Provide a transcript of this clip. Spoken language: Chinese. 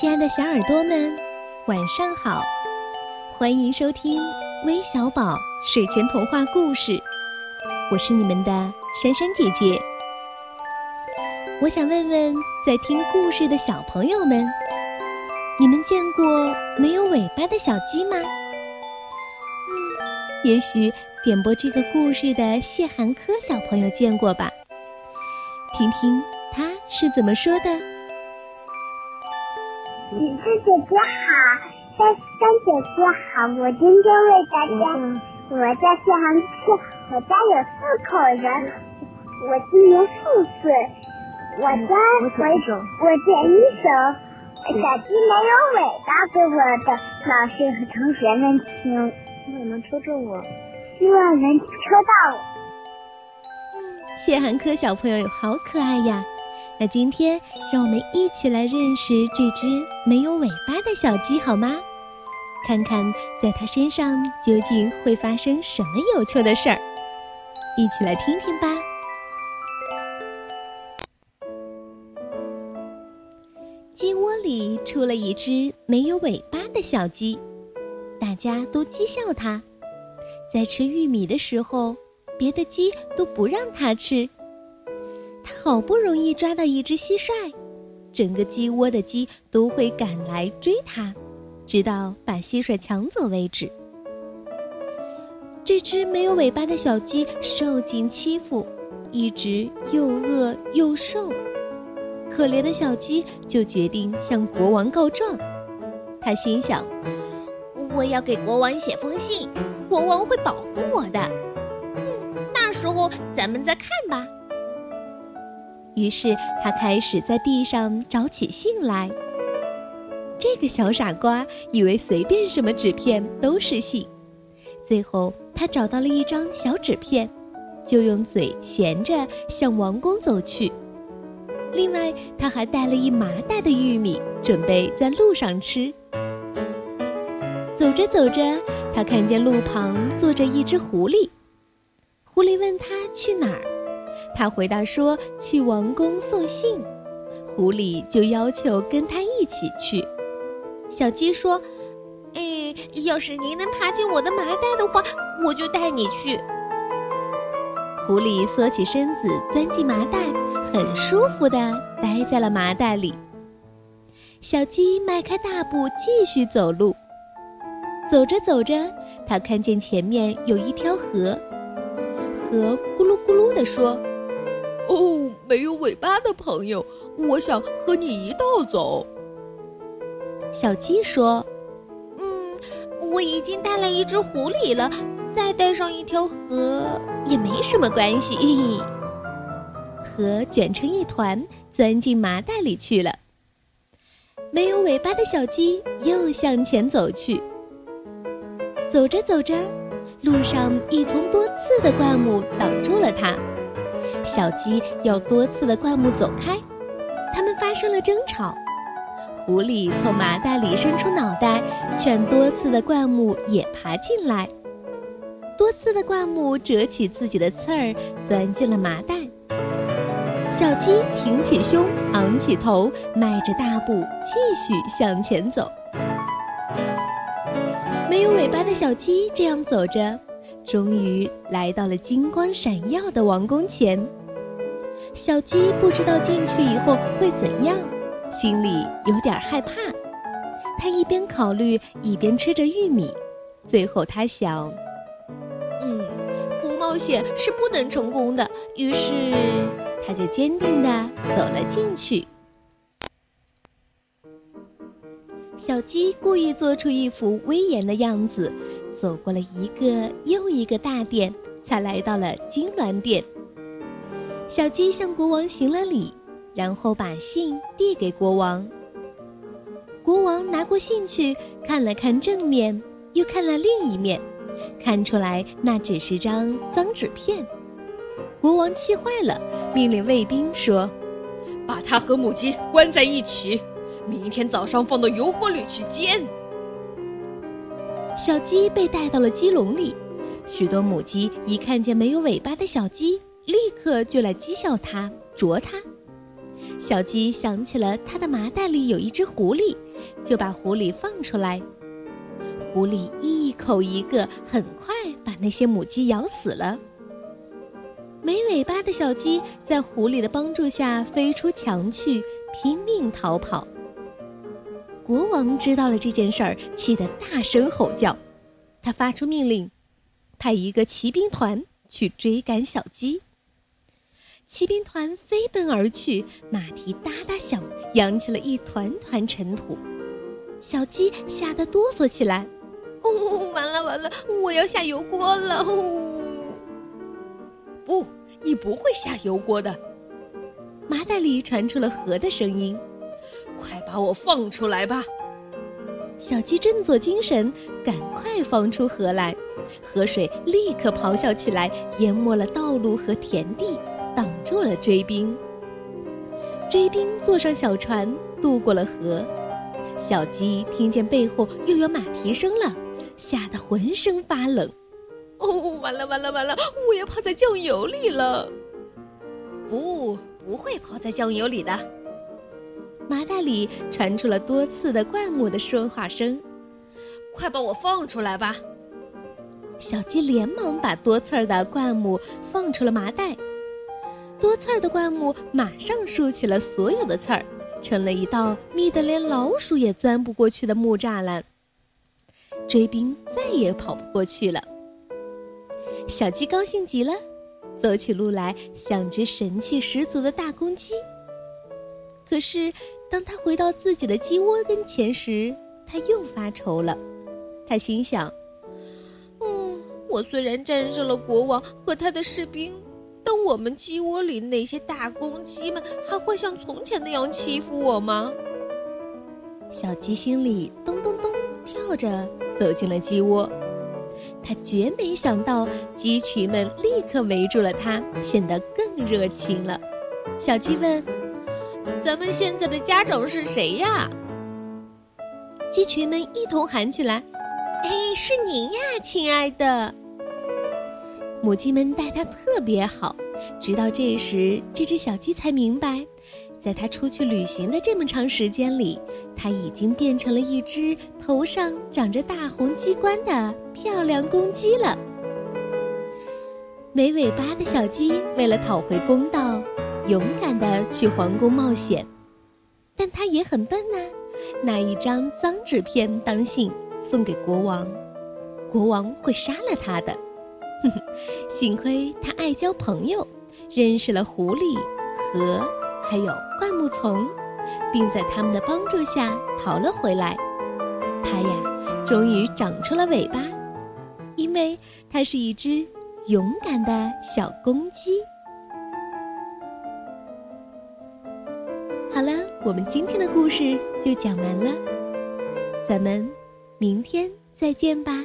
亲爱的小耳朵们，晚上好！欢迎收听微小宝睡前童话故事，我是你们的珊珊姐姐。我想问问在听故事的小朋友们，你们见过没有尾巴的小鸡吗？嗯，也许点播这个故事的谢涵科小朋友见过吧？听听他是怎么说的。姐姐姐好，三三姐姐好，我今天为大家，我叫谢航克，我家有四口人，我今年四岁，我家我我点一首《小鸡没有尾巴》给我的老师和同学们听，希望能抽中我，希望能抽到我。谢涵科小朋友好可爱呀！那今天让我们一起来认识这只没有尾巴的小鸡，好吗？看看在它身上究竟会发生什么有趣的事儿，一起来听听吧。鸡窝里出了一只没有尾巴的小鸡，大家都讥笑它。在吃玉米的时候，别的鸡都不让它吃。好不容易抓到一只蟋蟀，整个鸡窝的鸡都会赶来追他，直到把蟋蟀抢走为止。这只没有尾巴的小鸡受尽欺负，一直又饿又瘦，可怜的小鸡就决定向国王告状。他心想：“我要给国王写封信，国王会保护我的。嗯，那时候咱们再看吧。”于是他开始在地上找起信来。这个小傻瓜以为随便什么纸片都是信，最后他找到了一张小纸片，就用嘴衔着向王宫走去。另外，他还带了一麻袋的玉米，准备在路上吃。走着走着，他看见路旁坐着一只狐狸。狐狸问他去哪儿。他回答说：“去王宫送信。”狐狸就要求跟他一起去。小鸡说：“哎，要是您能爬进我的麻袋的话，我就带你去。”狐狸缩起身子，钻进麻袋，很舒服地待在了麻袋里。小鸡迈开大步继续走路。走着走着，他看见前面有一条河，河咕噜咕噜地说。哦，没有尾巴的朋友，我想和你一道走。小鸡说：“嗯，我已经带了一只狐狸了，再带上一条河也没什么关系。”河卷成一团，钻进麻袋里去了。没有尾巴的小鸡又向前走去。走着走着，路上一丛多刺的灌木挡住了它。小鸡要多刺的灌木走开，他们发生了争吵。狐狸从麻袋里伸出脑袋，劝多次的灌木也爬进来。多次的灌木折起自己的刺儿，钻进了麻袋。小鸡挺起胸，昂起头，迈着大步继续向前走。没有尾巴的小鸡这样走着。终于来到了金光闪耀的王宫前，小鸡不知道进去以后会怎样，心里有点害怕。他一边考虑，一边吃着玉米。最后他想：“嗯，不冒险是不能成功的。”于是他就坚定地走了进去。小鸡故意做出一副威严的样子。走过了一个又一个大殿，才来到了金銮殿。小鸡向国王行了礼，然后把信递给国王。国王拿过信去看了看正面，又看了另一面，看出来那只是张脏纸片。国王气坏了，命令卫兵说：“把它和母鸡关在一起，明天早上放到油锅里去煎。”小鸡被带到了鸡笼里，许多母鸡一看见没有尾巴的小鸡，立刻就来讥笑它、啄它。小鸡想起了它的麻袋里有一只狐狸，就把狐狸放出来。狐狸一口一个，很快把那些母鸡咬死了。没尾巴的小鸡在狐狸的帮助下飞出墙去，拼命逃跑。国王知道了这件事儿，气得大声吼叫。他发出命令，派一个骑兵团去追赶小鸡。骑兵团飞奔而去，马蹄哒哒响，扬起了一团团尘土。小鸡吓得哆嗦起来。哦，完了完了，我要下油锅了！哦，不，你不会下油锅的。麻袋里传出了河的声音，快把我放出来吧！小鸡振作精神，赶快放出河来。河水立刻咆哮起来，淹没了道路和田地，挡住了追兵。追兵坐上小船，渡过了河。小鸡听见背后又有马蹄声了。吓得浑身发冷，哦，完了完了完了，我要泡在酱油里了。不，不会泡在酱油里的。麻袋里传出了多次的灌木的说话声，快把我放出来吧！小鸡连忙把多刺儿的灌木放出了麻袋，多刺儿的灌木马上竖起了所有的刺儿，成了一道密得连老鼠也钻不过去的木栅栏。追兵再也跑不过去了。小鸡高兴极了，走起路来像只神气十足的大公鸡。可是，当他回到自己的鸡窝跟前时，他又发愁了。他心想：“嗯，我虽然战胜了国王和他的士兵，但我们鸡窝里那些大公鸡们还会像从前那样欺负我吗？”小鸡心里咚咚咚跳着。走进了鸡窝，他绝没想到鸡群们立刻围住了他，显得更热情了。小鸡问：“咱们现在的家长是谁呀？”鸡群们一同喊起来：“哎，是您呀，亲爱的！”母鸡们待它特别好，直到这时，这只小鸡才明白。在它出去旅行的这么长时间里，它已经变成了一只头上长着大红鸡冠的漂亮公鸡了。没尾巴的小鸡为了讨回公道，勇敢的去皇宫冒险，但他也很笨呐，拿一张脏纸片当信送给国王，国王会杀了他的。哼哼，幸亏他爱交朋友，认识了狐狸和。还有灌木丛，并在他们的帮助下逃了回来。它呀，终于长出了尾巴，因为它是一只勇敢的小公鸡。好了，我们今天的故事就讲完了，咱们明天再见吧。